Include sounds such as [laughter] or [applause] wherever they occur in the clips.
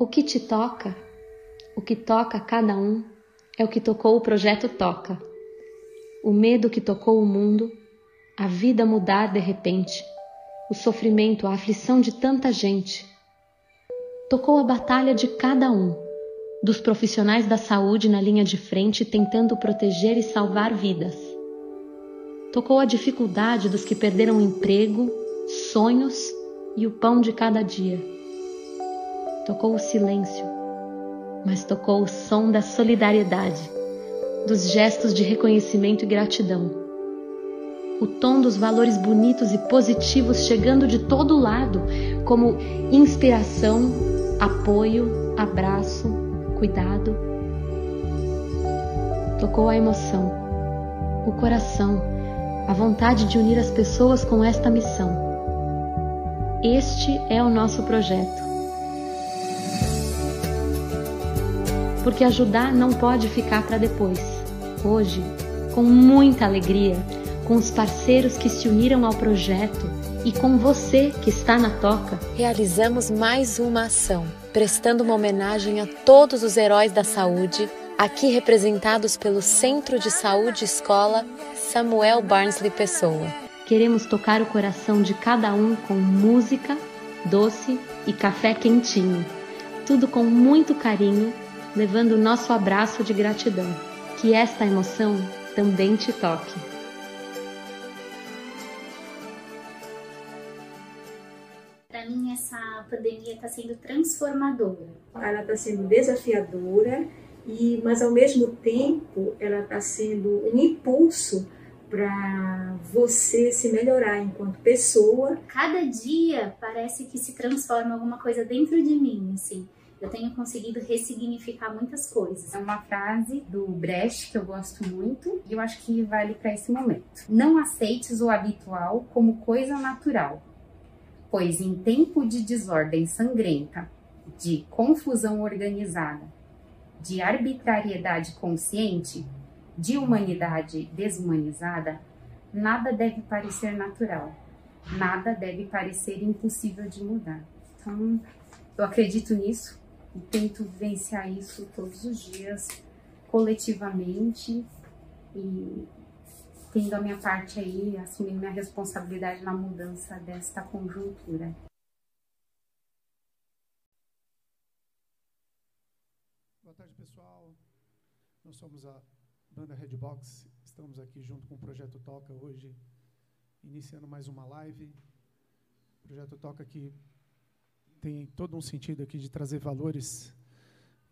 O que te toca, o que toca cada um, é o que tocou o projeto Toca. O medo que tocou o mundo, a vida mudar de repente, o sofrimento, a aflição de tanta gente. Tocou a batalha de cada um, dos profissionais da saúde na linha de frente tentando proteger e salvar vidas. Tocou a dificuldade dos que perderam emprego, sonhos e o pão de cada dia. Tocou o silêncio mas tocou o som da solidariedade, dos gestos de reconhecimento e gratidão. O tom dos valores bonitos e positivos chegando de todo lado, como inspiração, apoio, abraço, cuidado. Tocou a emoção, o coração, a vontade de unir as pessoas com esta missão. Este é o nosso projeto porque ajudar não pode ficar para depois. Hoje, com muita alegria, com os parceiros que se uniram ao projeto e com você que está na toca, realizamos mais uma ação, prestando uma homenagem a todos os heróis da saúde, aqui representados pelo Centro de Saúde Escola Samuel Barnsley Pessoa. Queremos tocar o coração de cada um com música, doce e café quentinho. Tudo com muito carinho levando o nosso abraço de gratidão. Que esta emoção também te toque. Para mim, essa pandemia está sendo transformadora. Ela está sendo desafiadora, e, mas ao mesmo tempo ela está sendo um impulso para você se melhorar enquanto pessoa. Cada dia parece que se transforma alguma coisa dentro de mim, assim eu tenho conseguido ressignificar muitas coisas. É uma frase do Brecht que eu gosto muito e eu acho que vale para esse momento. Não aceites o habitual como coisa natural, pois em tempo de desordem sangrenta, de confusão organizada, de arbitrariedade consciente, de humanidade desumanizada, nada deve parecer natural, nada deve parecer impossível de mudar. Então, eu acredito nisso e tento vivenciar isso todos os dias, coletivamente e tendo a minha parte aí, assumindo minha responsabilidade na mudança desta conjuntura. Boa tarde, pessoal. Nós somos a banda Redbox. Estamos aqui junto com o Projeto Toca hoje, iniciando mais uma live. O Projeto Toca que tem todo um sentido aqui de trazer valores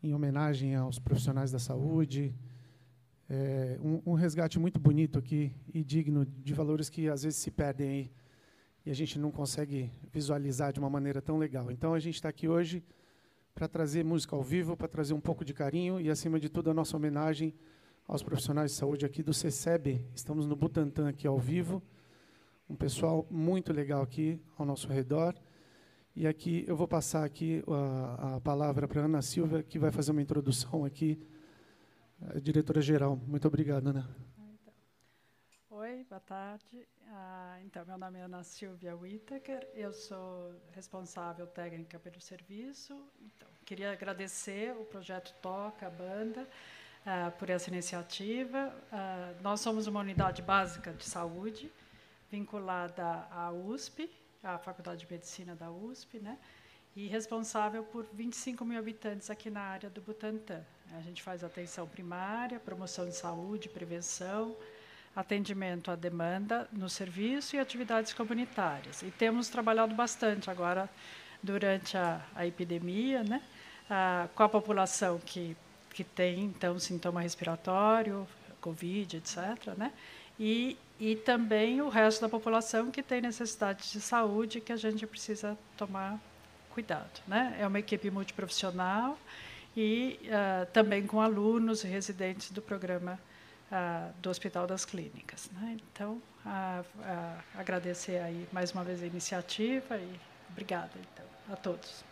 em homenagem aos profissionais da saúde. É, um, um, resgate muito bonito aqui e digno de valores que às vezes se perdem aí e a gente não consegue visualizar de uma maneira tão legal. Então a gente está aqui hoje para trazer música ao vivo, para trazer um pouco de carinho e acima de tudo a nossa homenagem aos profissionais de saúde aqui do CECEB. Estamos no Butantan aqui ao vivo, um pessoal muito legal aqui ao nosso redor. E aqui eu vou passar aqui a, a palavra para Ana Silva, que vai fazer uma introdução aqui, diretora-geral. Muito obrigado, Ana. Então, oi, boa tarde. Ah, então, meu nome é Ana Silvia Whittaker, eu sou responsável técnica pelo serviço. Então, queria agradecer o projeto Toca, a banda, ah, por essa iniciativa. Ah, nós somos uma unidade básica de saúde vinculada à USP, a Faculdade de Medicina da USP, né? E responsável por 25 mil habitantes aqui na área do Butantã. A gente faz atenção primária, promoção de saúde, prevenção, atendimento à demanda no serviço e atividades comunitárias. E temos trabalhado bastante agora durante a, a epidemia, né? Ah, com a população que que tem então sintoma respiratório, covid, etc, né? E e também o resto da população que tem necessidades de saúde que a gente precisa tomar cuidado. Né? É uma equipe multiprofissional e uh, também com alunos e residentes do programa uh, do Hospital das Clínicas. Né? Então, uh, agradecer aí mais uma vez a iniciativa e obrigada então, a todos.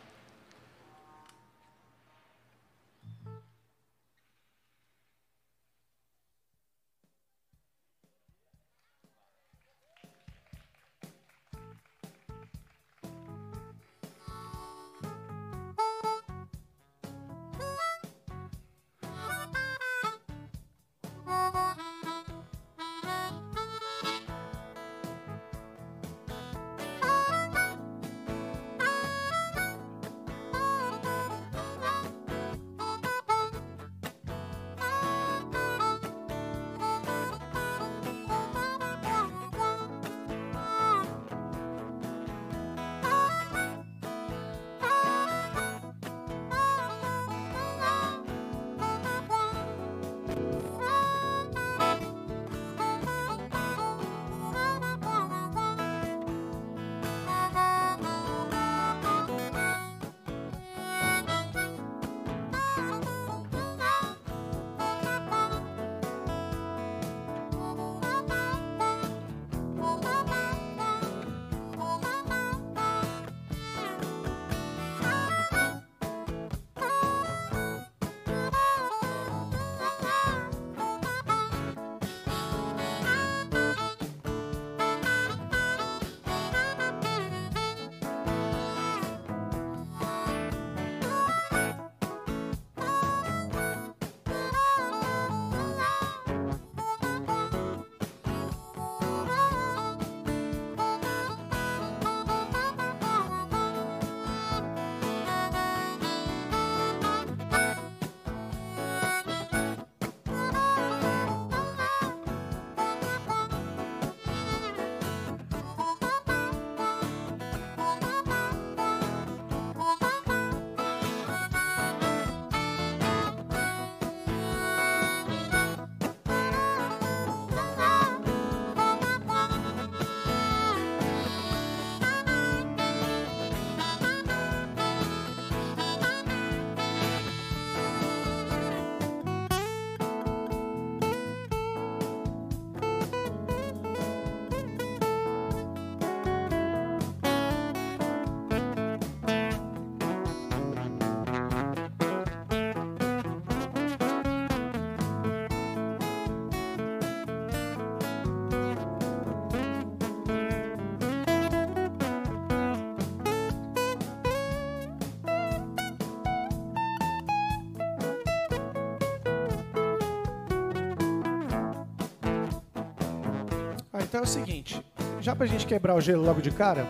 É o seguinte, já pra gente quebrar o gelo logo de cara,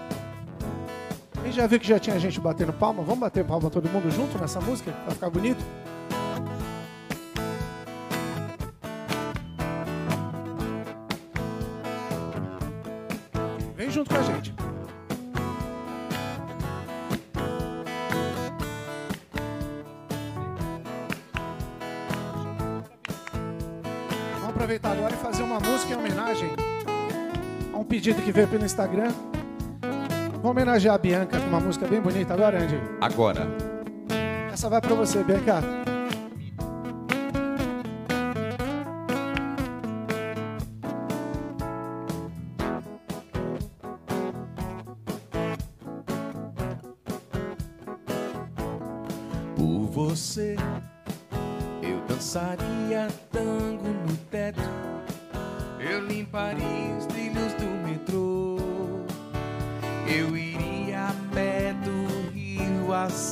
a gente já viu que já tinha gente batendo palma, vamos bater palma todo mundo junto nessa música? Vai ficar bonito? Pedido que veio pelo Instagram. Vou homenagear a Bianca com uma música bem bonita agora, Andy. Agora. Essa vai pra você, Bianca.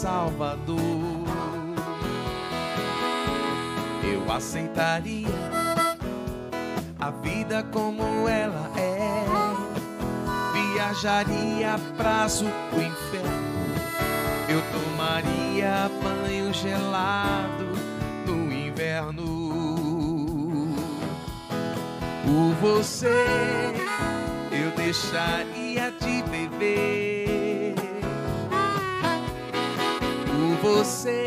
Salvador. Eu aceitaria a vida como ela é. Viajaria prazo o inferno. Eu tomaria banho gelado no inverno. Por você, eu deixaria de beber. Você,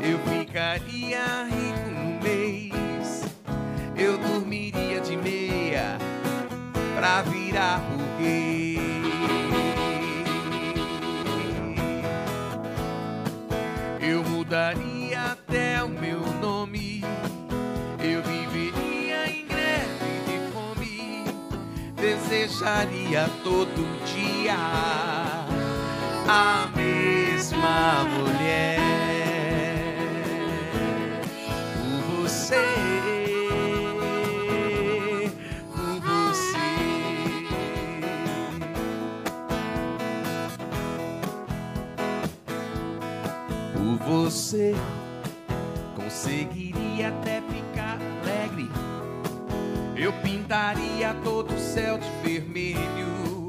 eu ficaria rico no mês. Eu dormiria de meia pra virar burguês. Eu mudaria até o meu nome. Eu viveria em greve de fome. Desejaria todo dia a mesma mulher. Por você. Por você. Por você conseguiria até ficar alegre. Eu pintaria todo o céu de vermelho.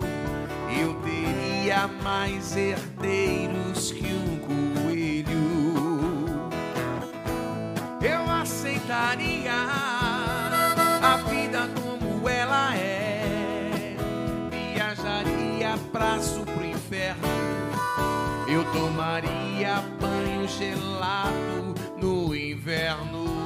Eu teria mais herdeiros aceitaria a vida como ela é. Viajaria pra pro inferno. Eu tomaria banho gelado no inverno.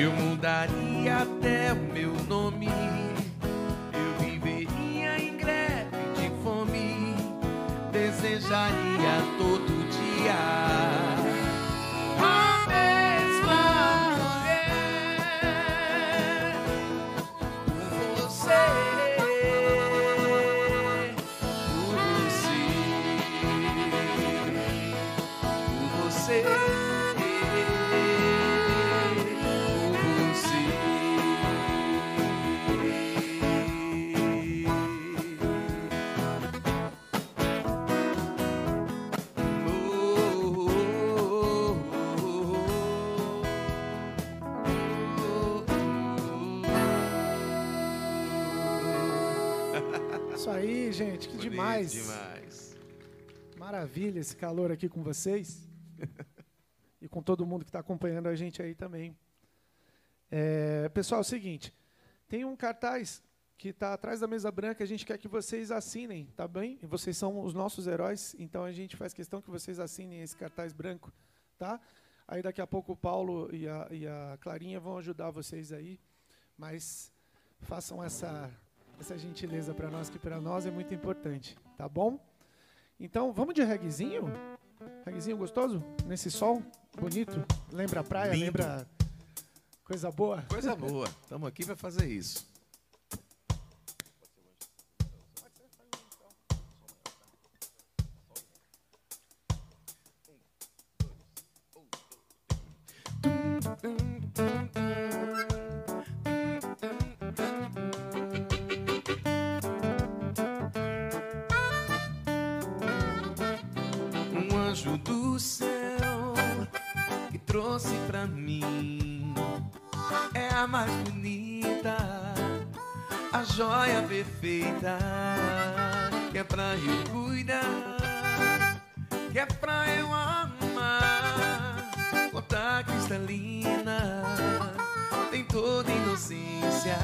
Eu mudaria até o meu nome. Eu viveria em greve de fome. Desejaria todo dia demais. Demais. Maravilha esse calor aqui com vocês. [laughs] e com todo mundo que está acompanhando a gente aí também. É, pessoal, é o seguinte: tem um cartaz que está atrás da mesa branca. A gente quer que vocês assinem, tá bem? Vocês são os nossos heróis, então a gente faz questão que vocês assinem esse cartaz branco, tá? Aí daqui a pouco o Paulo e a, e a Clarinha vão ajudar vocês aí, mas façam essa essa gentileza para nós, que para nós é muito importante, tá bom? Então, vamos de reguezinho? Reguezinho gostoso? Nesse sol bonito? Lembra a praia? Lindo. Lembra coisa boa? Coisa [laughs] boa. Estamos aqui para fazer isso. a joia perfeita que é pra eu cuidar, que é pra eu amar. gota cristalina tem toda inocência.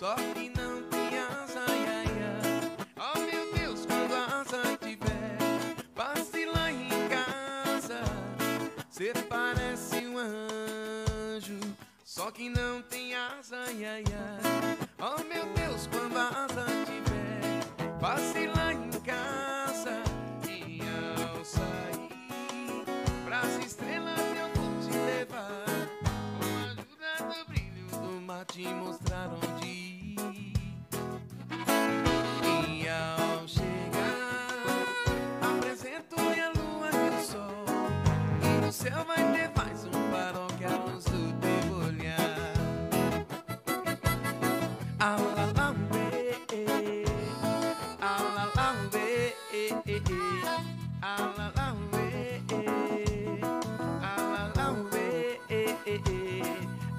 Só que não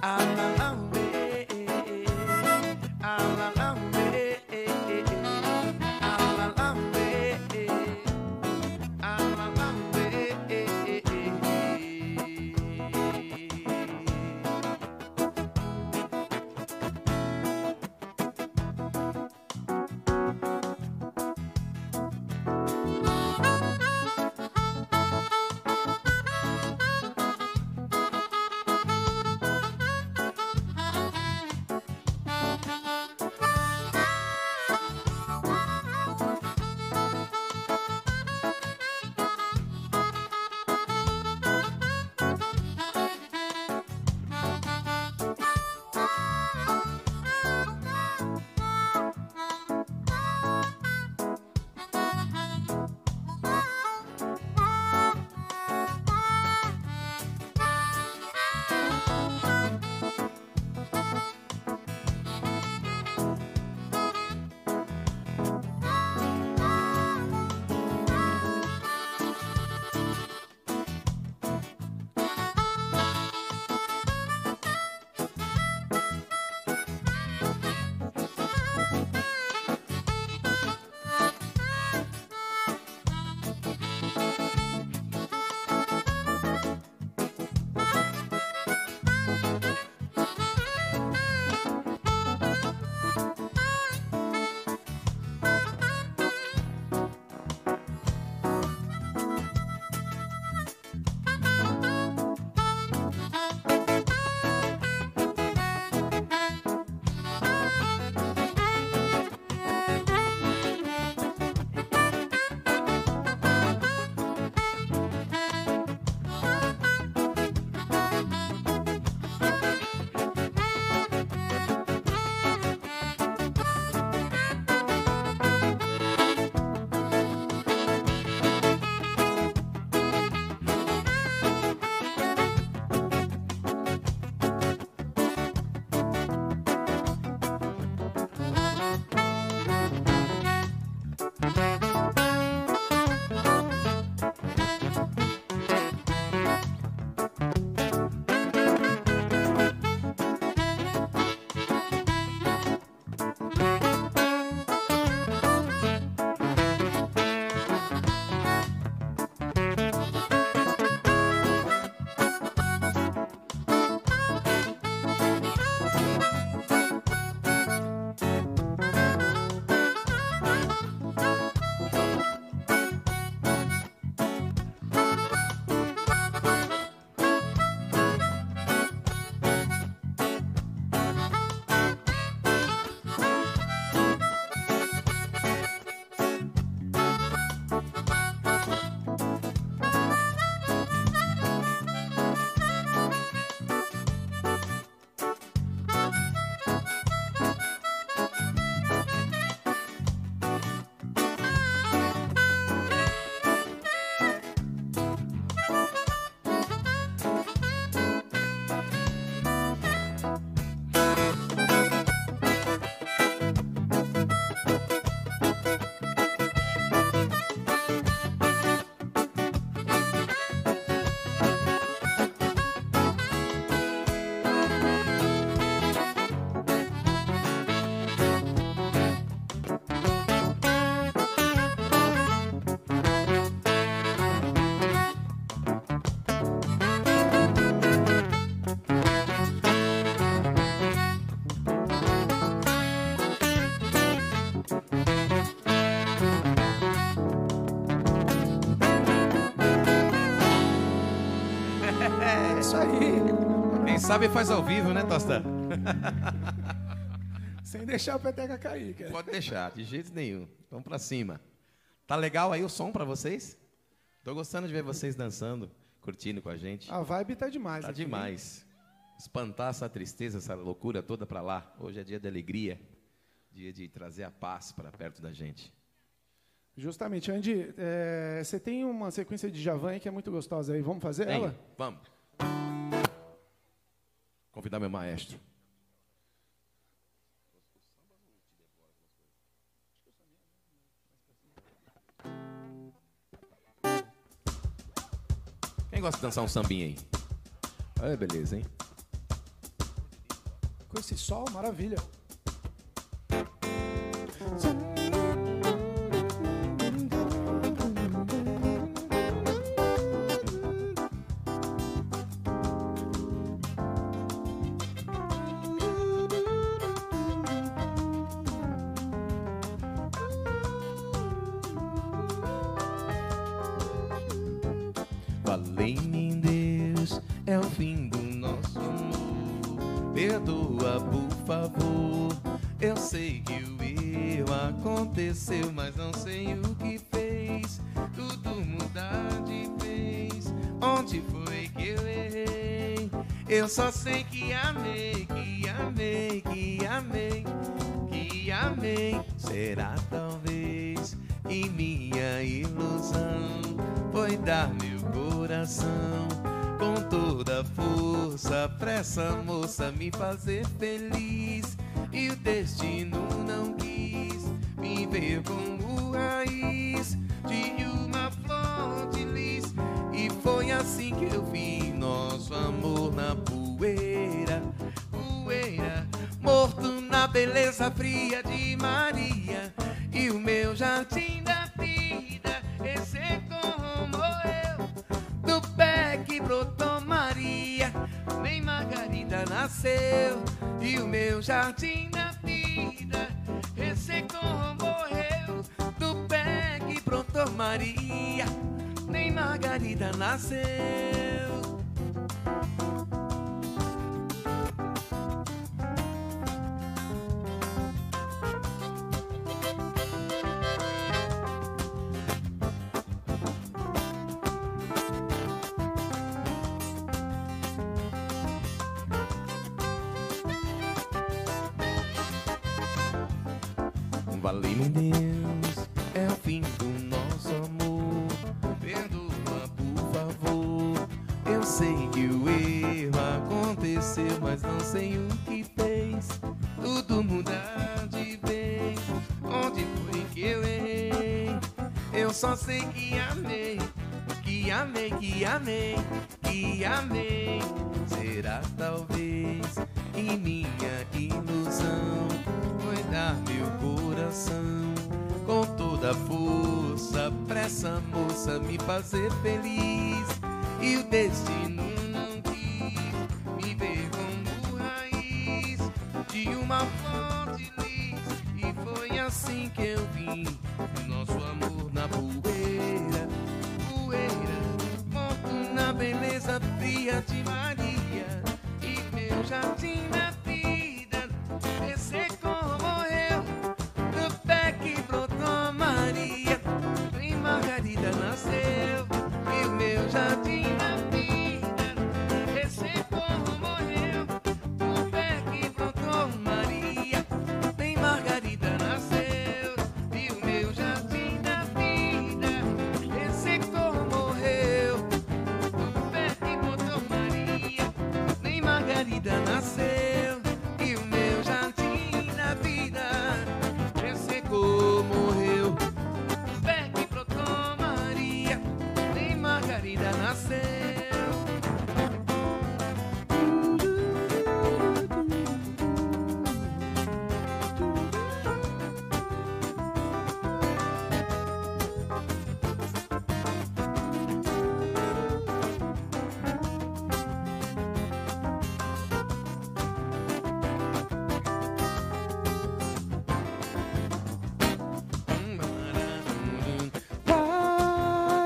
I'm sabe faz ao vivo, né, Tosta? [laughs] Sem deixar o peteca cair, cara. Pode deixar, de jeito nenhum. Vamos para cima. Tá legal aí o som para vocês? Tô gostando de ver vocês dançando, curtindo com a gente. A vibe tá demais. Tá aqui. demais. Espantar essa tristeza, essa loucura toda para lá. Hoje é dia de alegria, dia de trazer a paz para perto da gente. Justamente, Andy, é, você tem uma sequência de Javan que é muito gostosa aí. Vamos fazer ela? Vamos. Convidar meu maestro. Quem gosta de dançar um sambinha aí? Olha, beleza, hein? Com esse sol, maravilha. possa me fazer feliz. E o destino nacer. Que amei, que amei, que amei, que amei. Será talvez?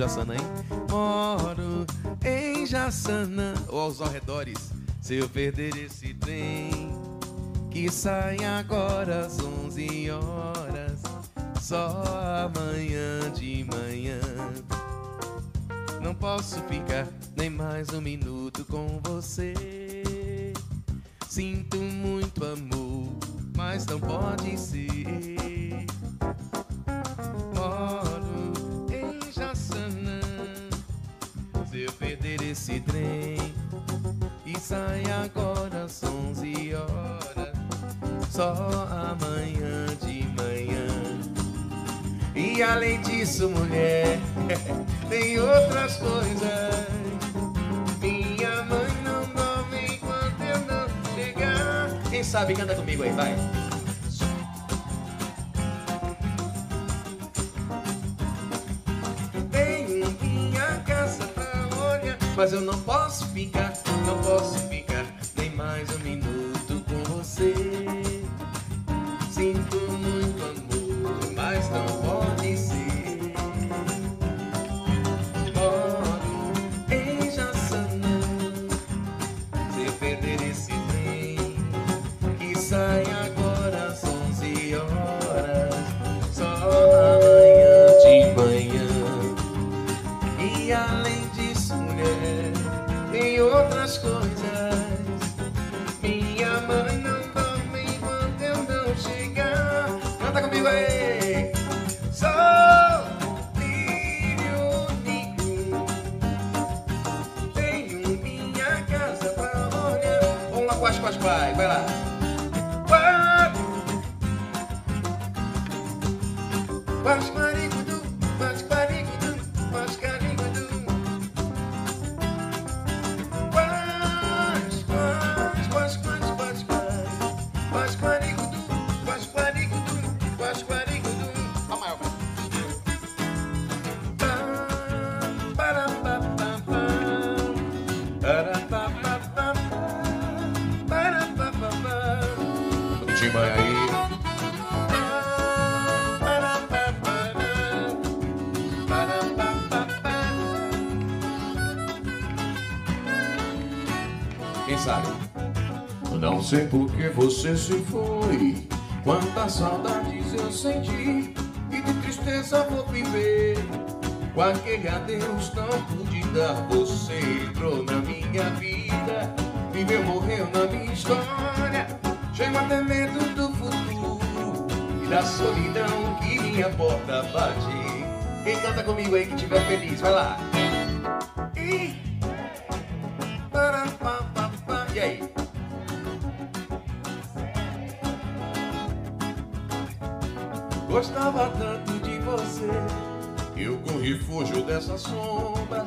Jaçanã, hein? Moro em Jaçanã ou aos arredores. Se eu perder esse trem, que sai agora às 11 horas, só amanhã de manhã. Não posso ficar nem mais um minuto disso, mulher, [laughs] tem outras coisas. Minha mãe não dorme enquanto eu não chegar. Quem sabe canta comigo aí, vai. Sei por que você se foi. Quantas saudades eu senti e de tristeza vou viver. Com aquele adeus não pude dar, você entrou na minha vida. Viveu, morreu na minha história. Chego até medo do futuro e da solidão que minha porta bate. Quem canta comigo aí que estiver feliz, vai lá. Dessa sombra.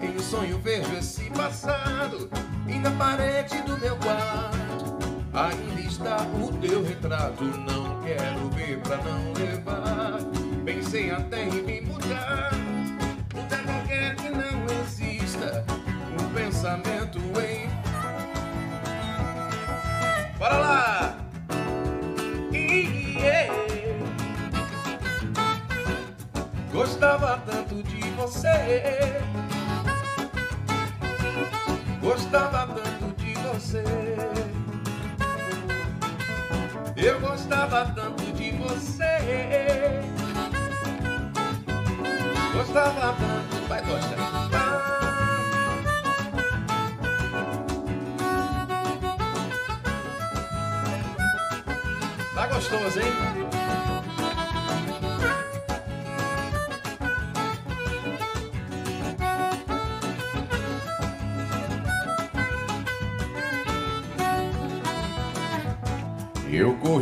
Em sonho vejo esse passado. E na parede do meu quarto Ainda está o teu retrato. Não quero ver pra não levar. Pensei até em Gostava tanto de você. Eu gostava tanto de você. Gostava tanto. Vai, Costa. Tá gostoso, hein?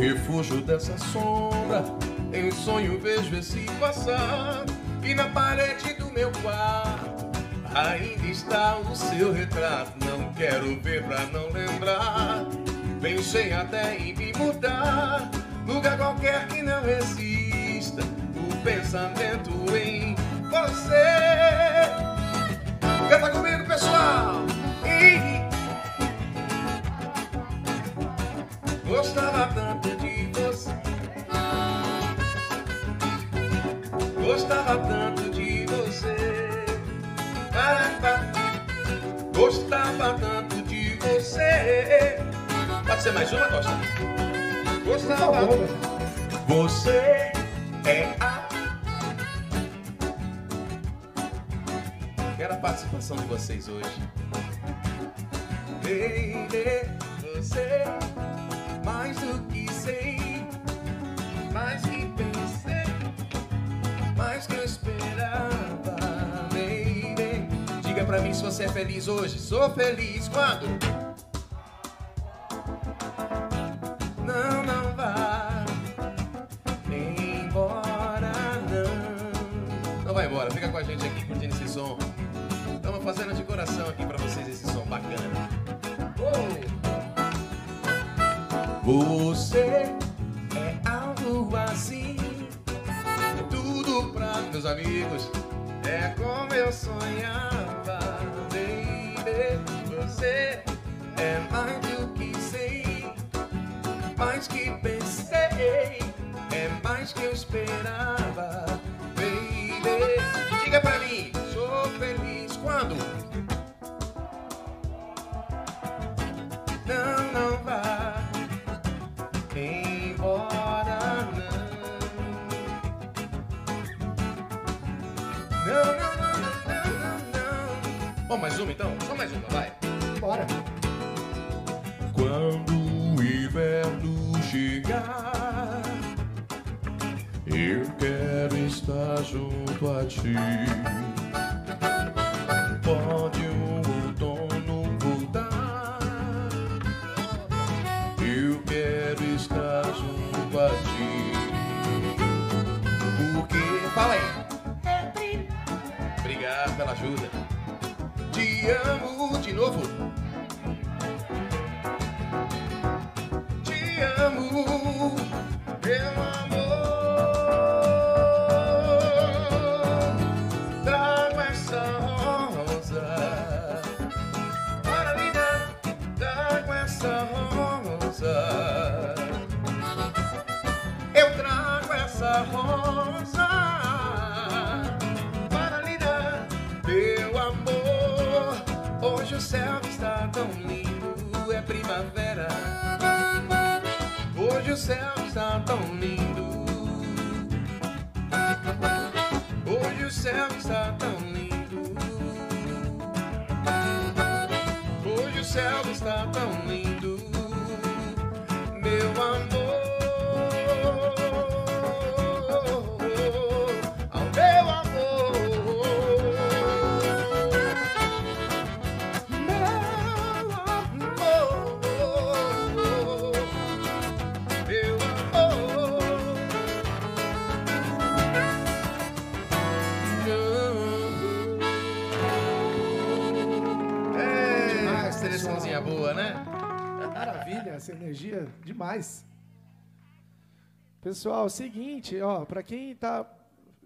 Refúgio dessa sombra, em sonho vejo esse passado, e na parede do meu quarto Ainda está o seu retrato, não quero ver pra não lembrar. Pensei até em me mudar, lugar qualquer que não resista o pensamento em você. Mais uma, Costa? Gostava. Você é a. Quero a participação de vocês hoje. Baby, você mais do que sei, mais que pensei, mais que eu esperava, baby. Diga pra mim se você é feliz hoje. Sou feliz quando? Não. Vai embora, fica com a gente aqui curtindo esse som. Estamos fazendo de coração aqui pra vocês esse som bacana. Você é algo assim, tudo pra meus amigos. É como eu sonhava, baby. Você é mais do que sei, mais que pensei, é mais que eu esperava, mim, sou feliz quando? Não, não vá embora, não. Não, não, não, não, não, não. Bom, mais uma então? Só mais uma, vai. Bora. Quando o inverno chegar, eu quero estar junto a ti. Ajuda. Te amo de novo. Hoje o céu está tão lindo. Hoje o céu está tão lindo. Hoje o céu está tão lindo, demais. Pessoal, seguinte, ó, para quem tá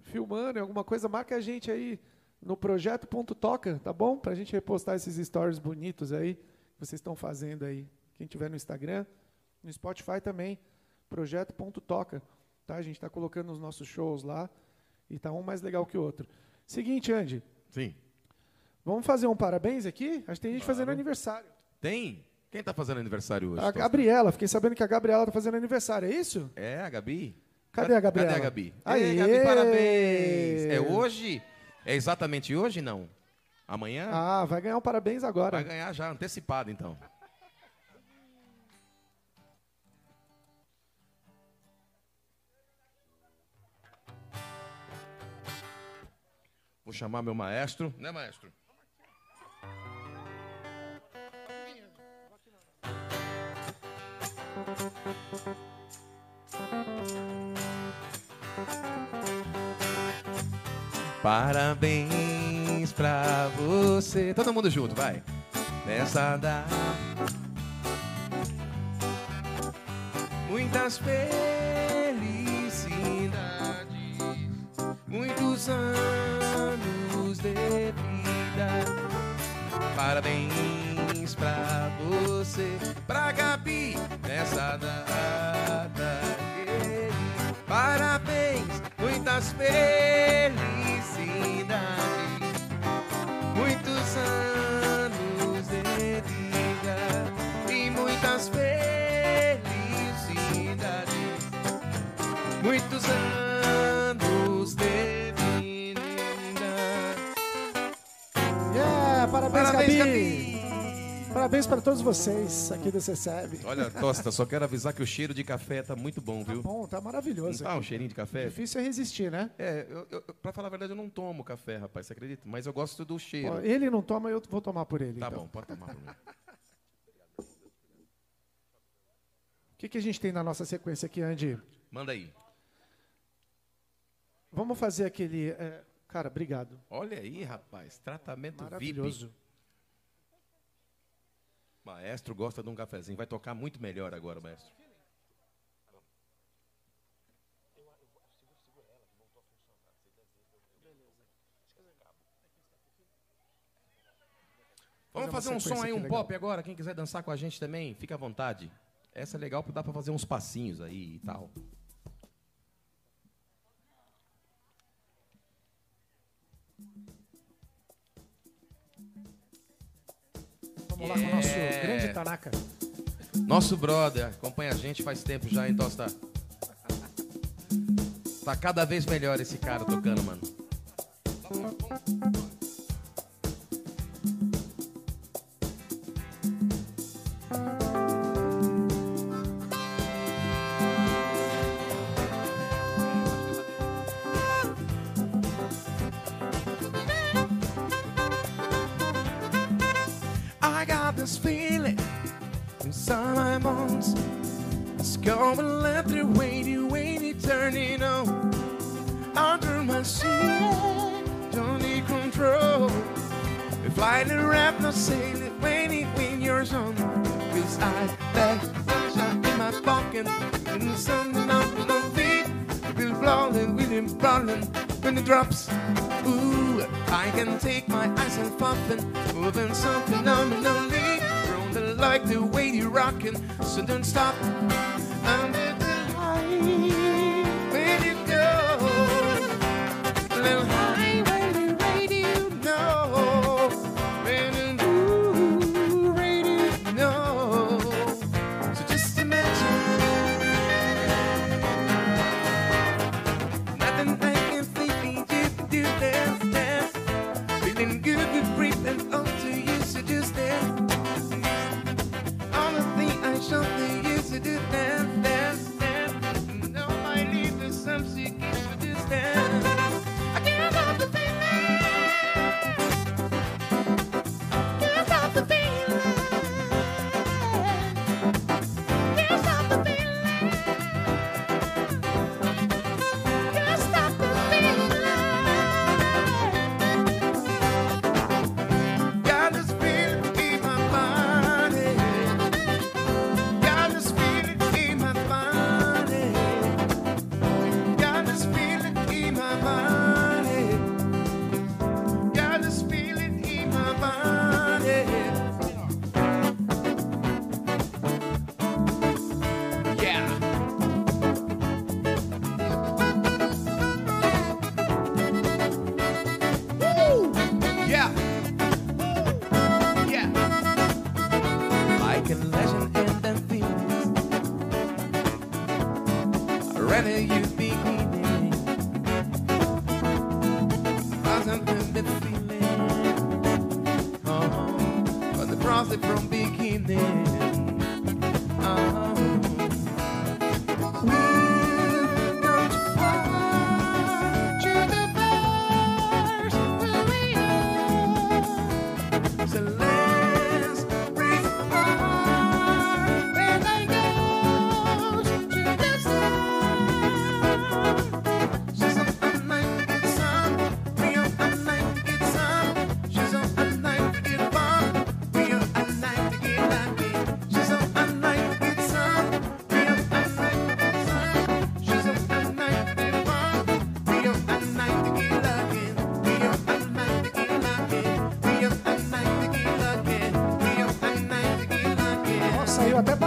filmando alguma coisa, marca a gente aí no projeto.toca, tá bom? Pra gente repostar esses stories bonitos aí que vocês estão fazendo aí. Quem tiver no Instagram, no Spotify também, projeto.toca, tá? A gente tá colocando os nossos shows lá e tá um mais legal que o outro. Seguinte, Andy, Sim. vamos fazer um parabéns aqui? Acho que tem gente fazendo Claro. aniversário. Tem? Quem tá fazendo aniversário hoje? A? Gabriela, fiquei sabendo que a Gabriela tá fazendo aniversário, é isso? É, a Gabi? Cadê a Gabriela? Cadê a Gabi? Aê! Ei, Gabi, parabéns! É hoje? É exatamente hoje, não? Amanhã? Ah, vai ganhar um parabéns agora. Vai ganhar já, antecipado, então. Vou chamar meu maestro. Né, maestro? Parabéns pra você. Todo mundo junto, vai. Nessa data. Muitas felicidades, muitos anos de vida. Parabéns pra você, pra Gabi, nessa querida. Parabéns, muitas felicidades, Parabéns para todos vocês aqui do CCEB. Olha, Tosta, só quero avisar que o cheiro de café tá muito bom, Tá viu? bom, tá maravilhoso. Não tá um cheirinho de café? Difícil é resistir, né? É, eu, eu, pra falar a verdade, eu não tomo café, rapaz, você acredita? Mas eu gosto do cheiro. Ó, ele não toma, eu vou tomar por ele. Tá então. bom, pode tomar. Bruno. [laughs] O que, que a gente tem na nossa sequência aqui, Andy? Manda aí. Vamos fazer aquele. é, Cara, obrigado. Olha aí, rapaz, tratamento Maravilhoso. VIP. Maestro gosta de um cafezinho. Vai tocar muito melhor agora, maestro. Vamos Fazer um som aí, um pop agora. Quem quiser dançar com a gente também, fica à vontade. Essa é legal porque dá pra fazer uns passinhos aí e tal. Vamos lá com o nosso Yeah. grande Tanaka. Nosso brother, acompanha a gente faz tempo já, então tá. Tá cada vez melhor esse cara tocando, mano. The rap, not sailing, waiting when you're on. Cause I like sunshine in my pocket, and the sun on my feet. We'll blowing, we'll blowing when it drops. Ooh, I can take my eyes and puffin', moving so phenomenally. Rolling like the way you're rocking, so don't stop.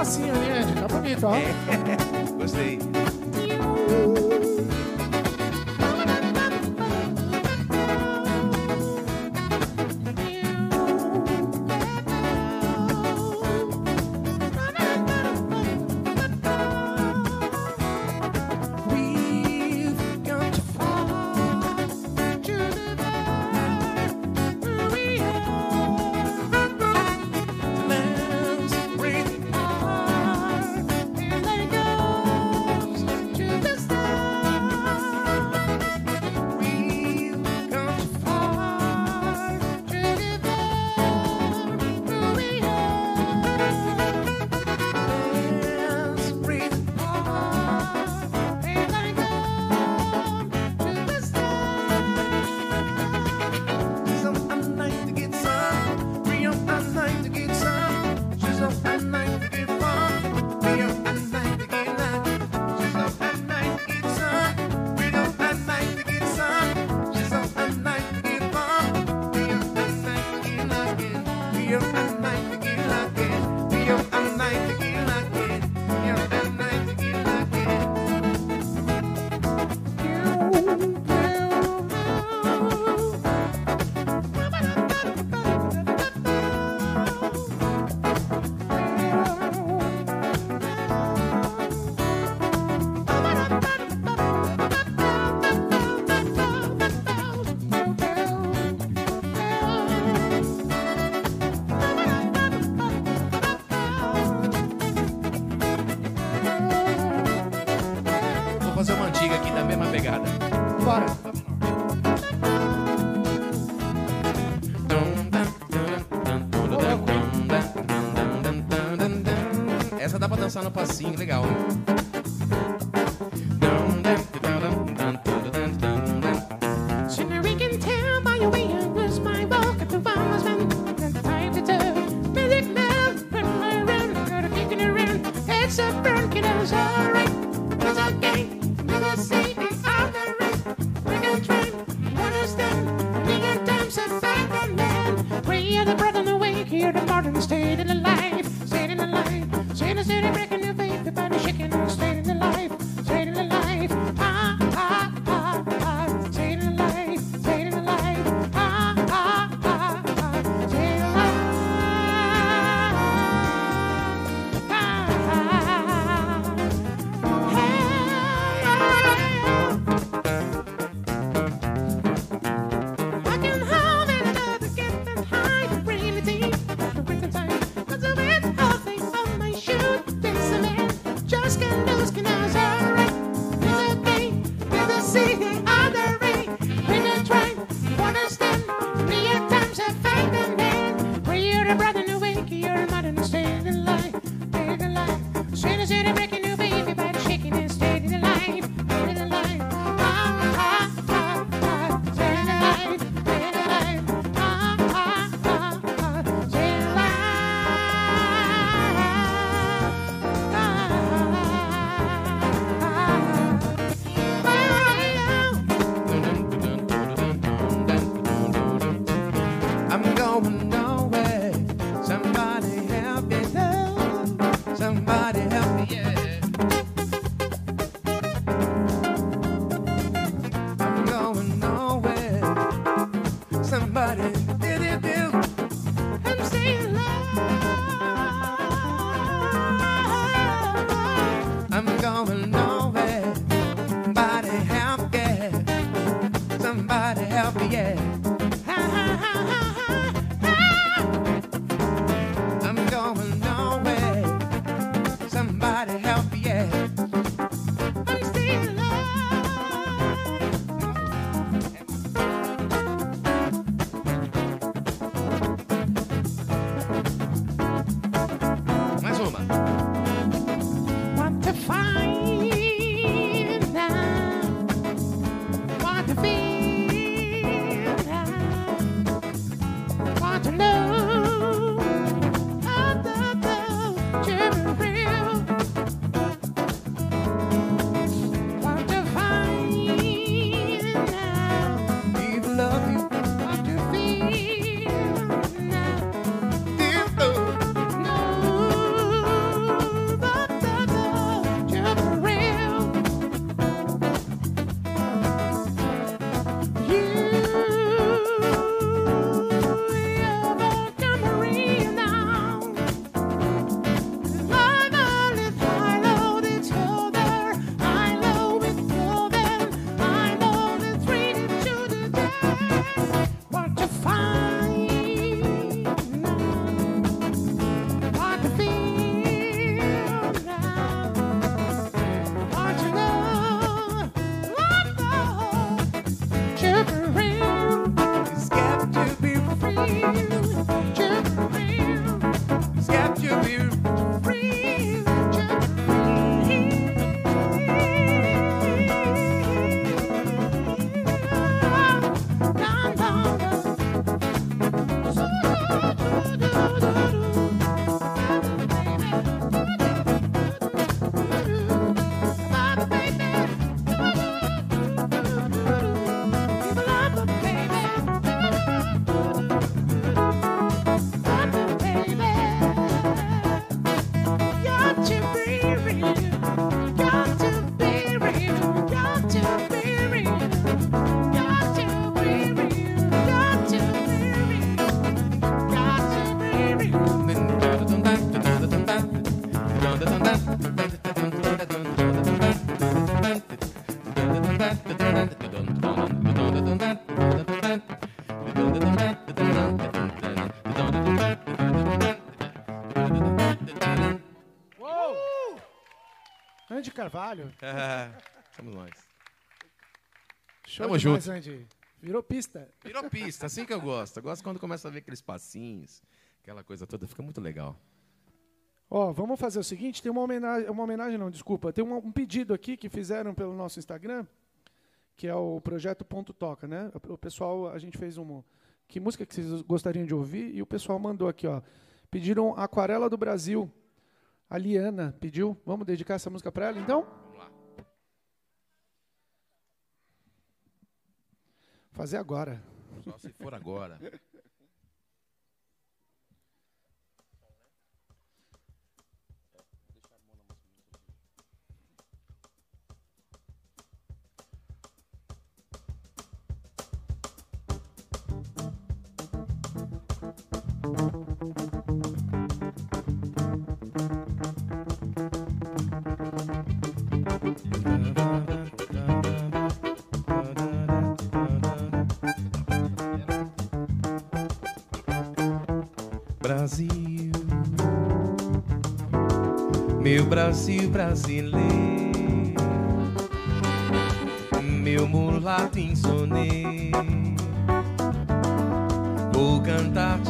passinho, né? Tá bonito, ó. É, [laughs] gostei. pegada. Bora! Essa dá pra dançar no passinho, legal, hein? Carvalho. [laughs] É, somos nós. Show Tamo demais, junto. Andy. Virou pista. Virou pista, assim que eu gosto. Eu gosto quando começa a ver aqueles passinhos, aquela coisa toda, fica muito legal. Ó, vamos fazer o seguinte, tem uma homenagem, uma homenagem não, desculpa, tem um, um pedido aqui que fizeram pelo nosso Instagram, que é o projeto Ponto Toca, né? O, o pessoal, a gente fez um que música que vocês gostariam de ouvir e o pessoal mandou aqui, ó. Pediram Aquarela do Brasil. A Liana pediu. Vamos dedicar essa música para ela, então? Vamos lá. Fazer agora. Só se for agora. Brasil, meu Brasil brasileiro, meu mulato insonê, vou cantar-te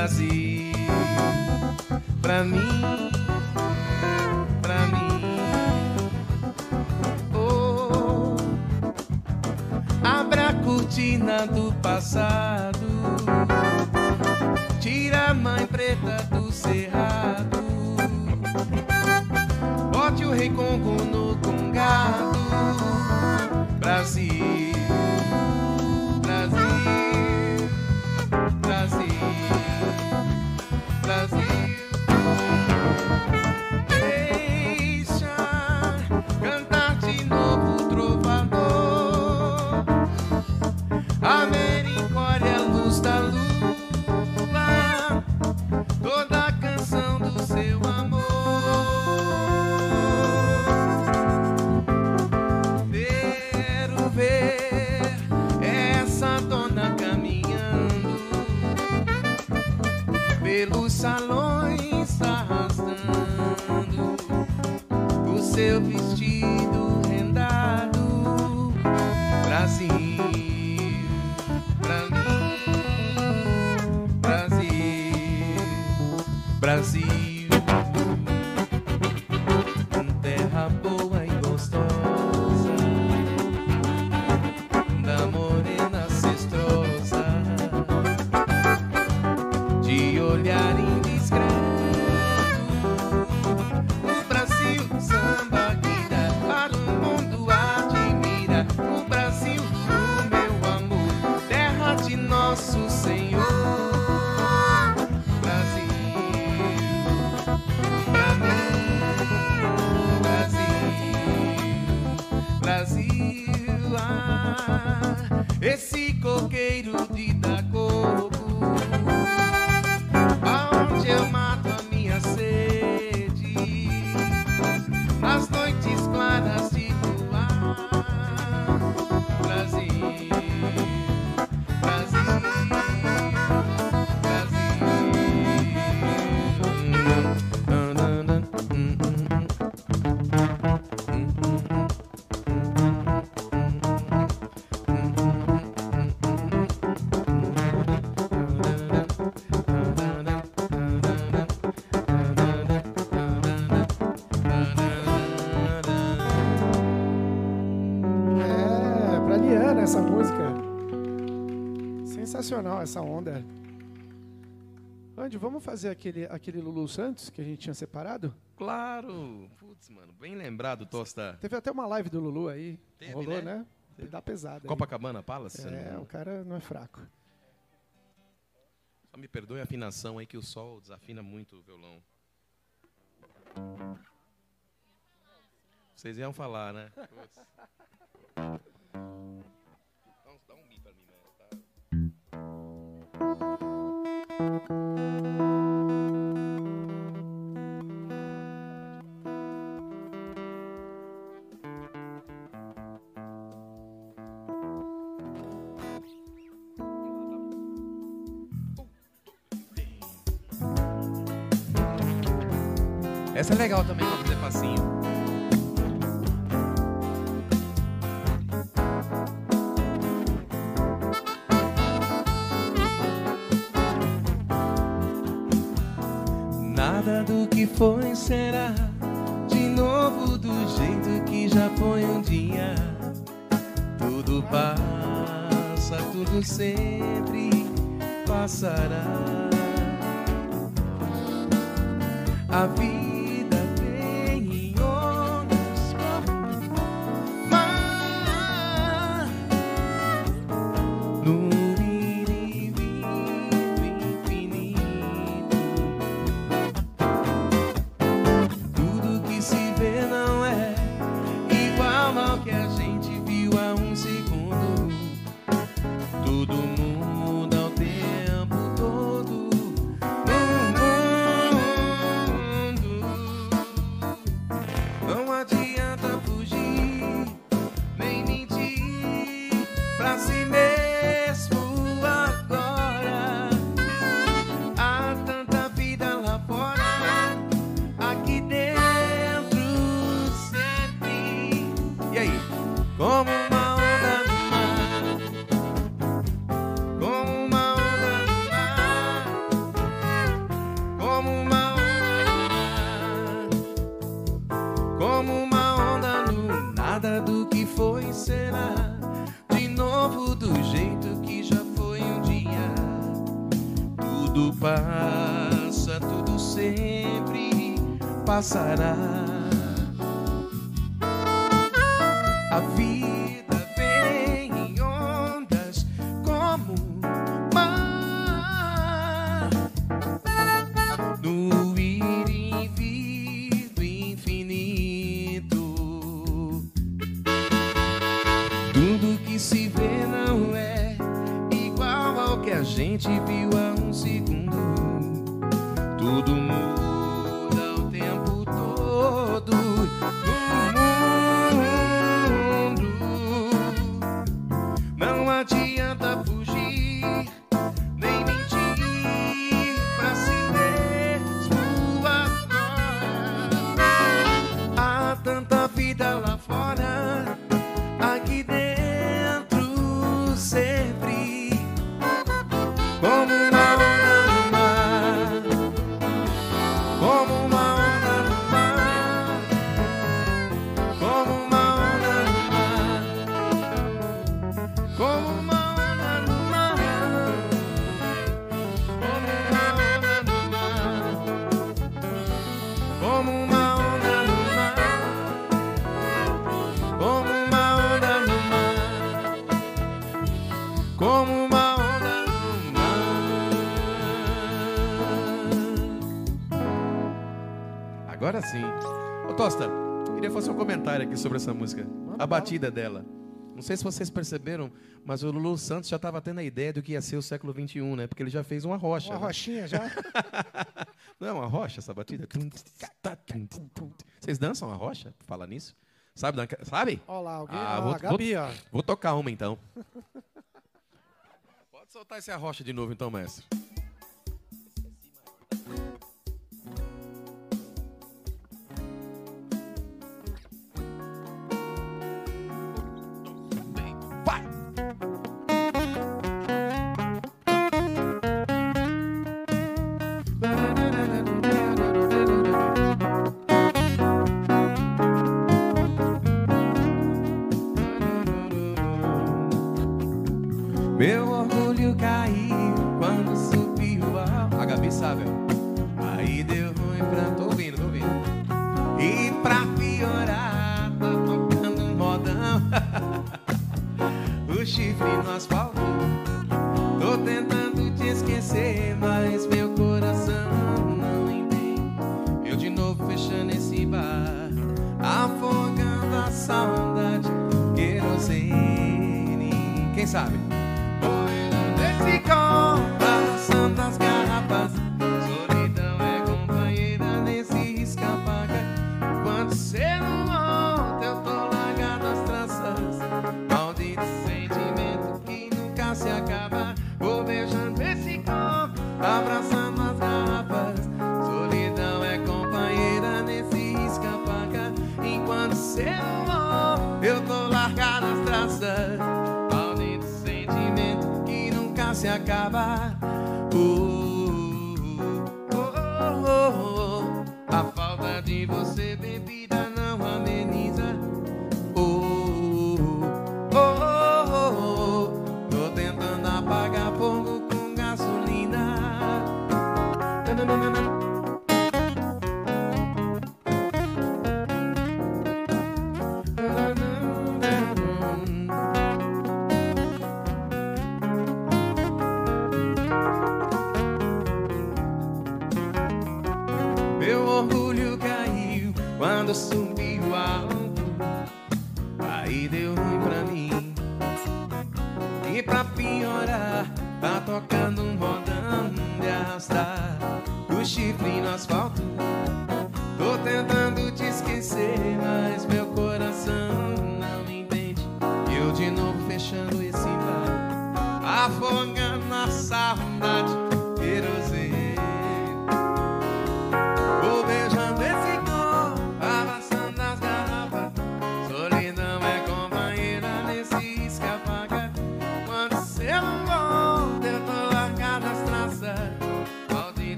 Brasil, Sensacional essa onda. Andy, vamos fazer aquele, aquele Lulu Santos que a gente tinha separado? Claro! Putz, mano, bem lembrado, Tosta. Teve até uma live do Lulu aí. Teve, Rolou, né? né? Dá pesada. aí. Copacabana Palace? É, o cara não é fraco. Só me perdoe a afinação aí que o sol desafina muito o violão. Vocês iam falar, né? [laughs] Essa é legal também pra fazer passinho. O do que foi será de novo do jeito que já foi um dia. Tudo passa, tudo sempre passará. A vida Sinai. como uma onda no mar, como uma onda no mar, como uma onda no mar. Agora sim. Ô Tosta, queria fazer um comentário aqui sobre essa música, a batida dela. Não sei se vocês perceberam, mas o Lulu Santos já estava tendo a ideia do que ia ser o século XXI, né? Porque ele já fez uma rocha. Uma né? rochinha já? [laughs] Não é uma rocha essa batida? Tá, vocês dançam uma rocha? Falar nisso? Sabe? Sabe? Olha lá, alguém. Ah, vou, Gabi, vou, vou tocar uma então. [laughs] Pode soltar essa rocha de novo então, mestre. Tocando um modão de arrastar. O chifre no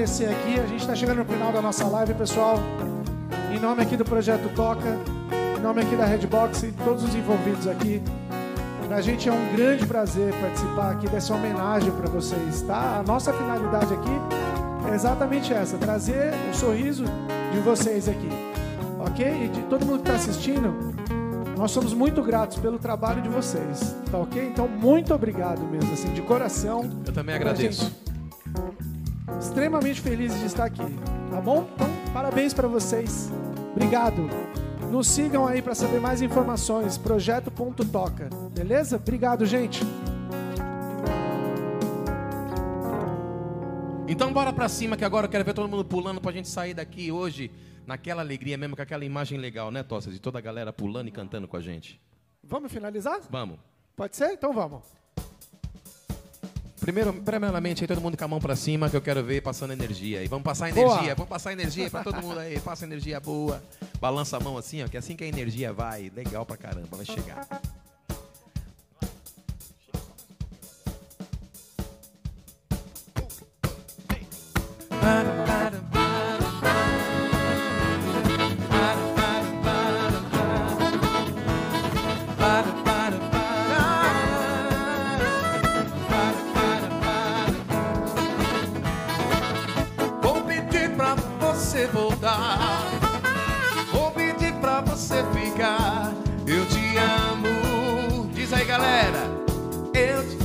agradecer aqui. A gente está chegando no final da nossa live, pessoal. Em nome aqui do Projeto Toca, em nome aqui da Redbox e todos os envolvidos aqui. Pra gente é um grande prazer participar aqui dessa homenagem para vocês, tá? A nossa finalidade aqui é exatamente essa, trazer o sorriso de vocês aqui, ok? E de todo mundo que está assistindo, nós somos muito gratos pelo trabalho de vocês, tá ok? Então, muito obrigado mesmo, assim, de coração. Eu também agradeço. Extremamente felizes de estar aqui, tá bom? Então, parabéns para vocês. Obrigado. Nos sigam aí para saber mais informações, projeto.toca, beleza? Obrigado, gente. Então bora pra cima que agora eu quero ver todo mundo pulando pra gente sair daqui hoje naquela alegria mesmo, com aquela imagem legal, né, Tossa? De toda a galera pulando e cantando com a gente. Vamos finalizar? Vamos. Pode ser? Então vamos. Primeiro, primeiramente, aí todo mundo com a mão pra cima, que eu quero ver passando energia. E vamos passar Boa. energia, vamos passar energia pra todo mundo aí. Passa energia boa. Balança a mão assim, ó, que assim que a energia vai, legal pra caramba, vai chegar. Voltar. Vou pedir pra você ficar. Eu te amo. Diz aí, galera. Eu te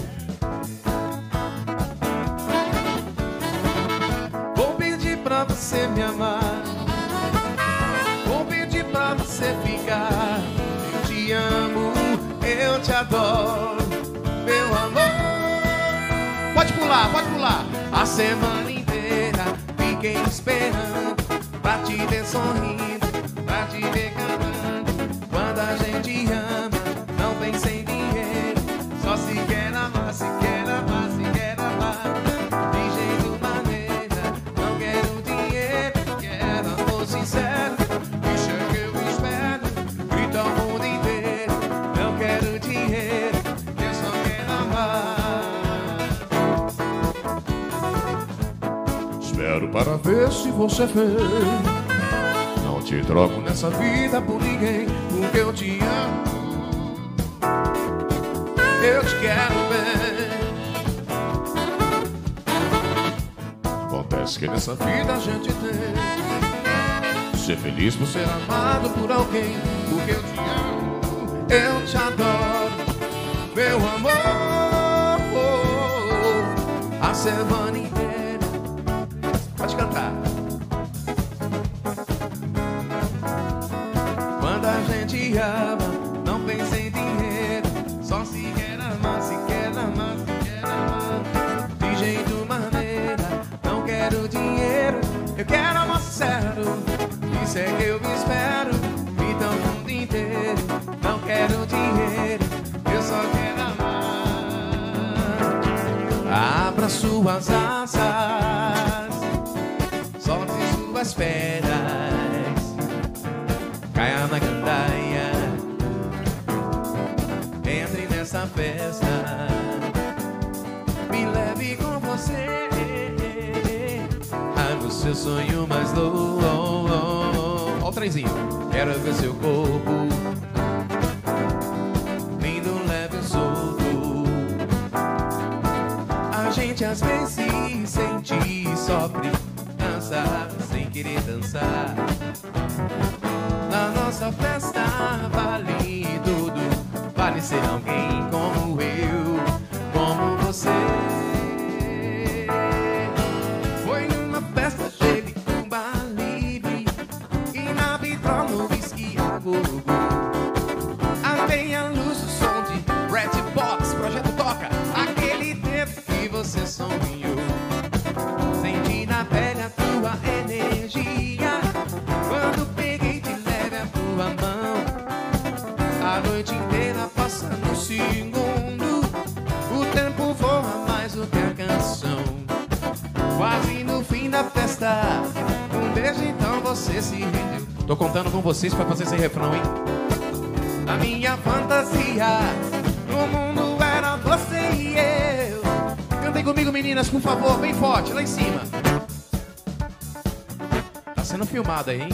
Vou pedir pra você me amar. Vou pedir pra você ficar. Eu te amo, eu te adoro, meu amor. Pode pular, pode pular. A semana inteira fiquei esperando pra te ver sorrindo, pra te ver você vem. Não te troco nessa vida por ninguém, porque eu te amo. Eu te quero bem. Acontece que nessa vida a gente tem ser feliz por ser amado por alguém, porque eu te amo, eu te adoro, meu amor. A semana inteira. Pode cantar. Isso é que eu espero. Então o mundo inteiro. Não quero dinheiro, eu só quero amar. Abra suas asas, solte suas pernas, caia na gandaia, entre nessa festa, me leve com você. Ai, o seu sonho mais louco. Trenzinho, quero ver seu corpo. Lindo, leve e solto. A gente às vezes sente e sofre, dança sem querer dançar. Na nossa festa vale tudo, vale ser alguém você se rendeu. Tô contando com vocês pra fazer esse refrão, hein? A minha fantasia no mundo era você e eu. Cantem comigo, meninas, por favor, bem forte, lá em cima. Tá sendo filmado aí, hein?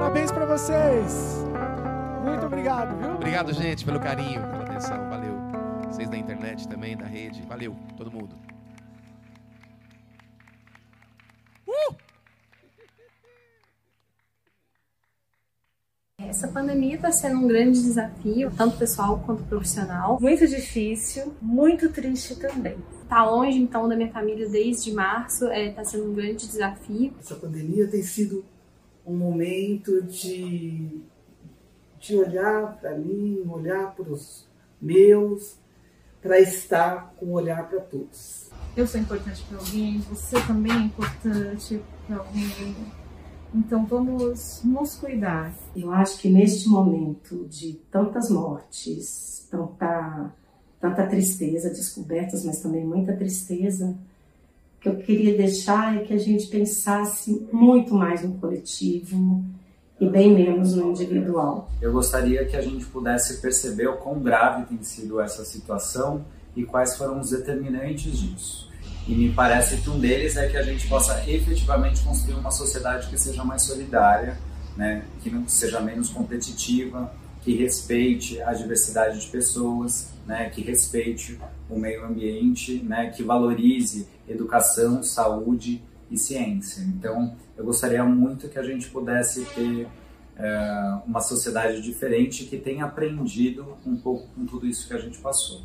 Parabéns pra vocês. Muito obrigado, viu? Obrigado, gente, pelo carinho, pela atenção. Valeu. Vocês da internet também, da rede. Valeu, todo mundo. Essa pandemia está sendo um grande desafio, tanto pessoal quanto profissional. Muito difícil, muito triste também. Tá longe então da minha família desde março, está sendo um grande desafio. Essa pandemia tem sido um momento de, de olhar para mim, olhar para os meus, para estar com um olhar para todos. Eu sou importante para alguém, você também é importante para alguém. Então vamos nos cuidar. Eu acho que neste momento de tantas mortes, tanta, tanta tristeza, descobertas, mas também muita tristeza, que eu queria deixar é que a gente pensasse muito mais no coletivo e bem menos no individual. Eu gostaria que a gente pudesse perceber o quão grave tem sido essa situação e quais foram os determinantes disso. E me parece que um deles é que a gente possa efetivamente construir uma sociedade que seja mais solidária, né? que não seja menos competitiva, que respeite a diversidade de pessoas, né? que respeite o meio ambiente, né? que valorize educação, saúde e ciência. Então, eu gostaria muito que a gente pudesse ter é, uma sociedade diferente que tenha aprendido um pouco com tudo isso que a gente passou.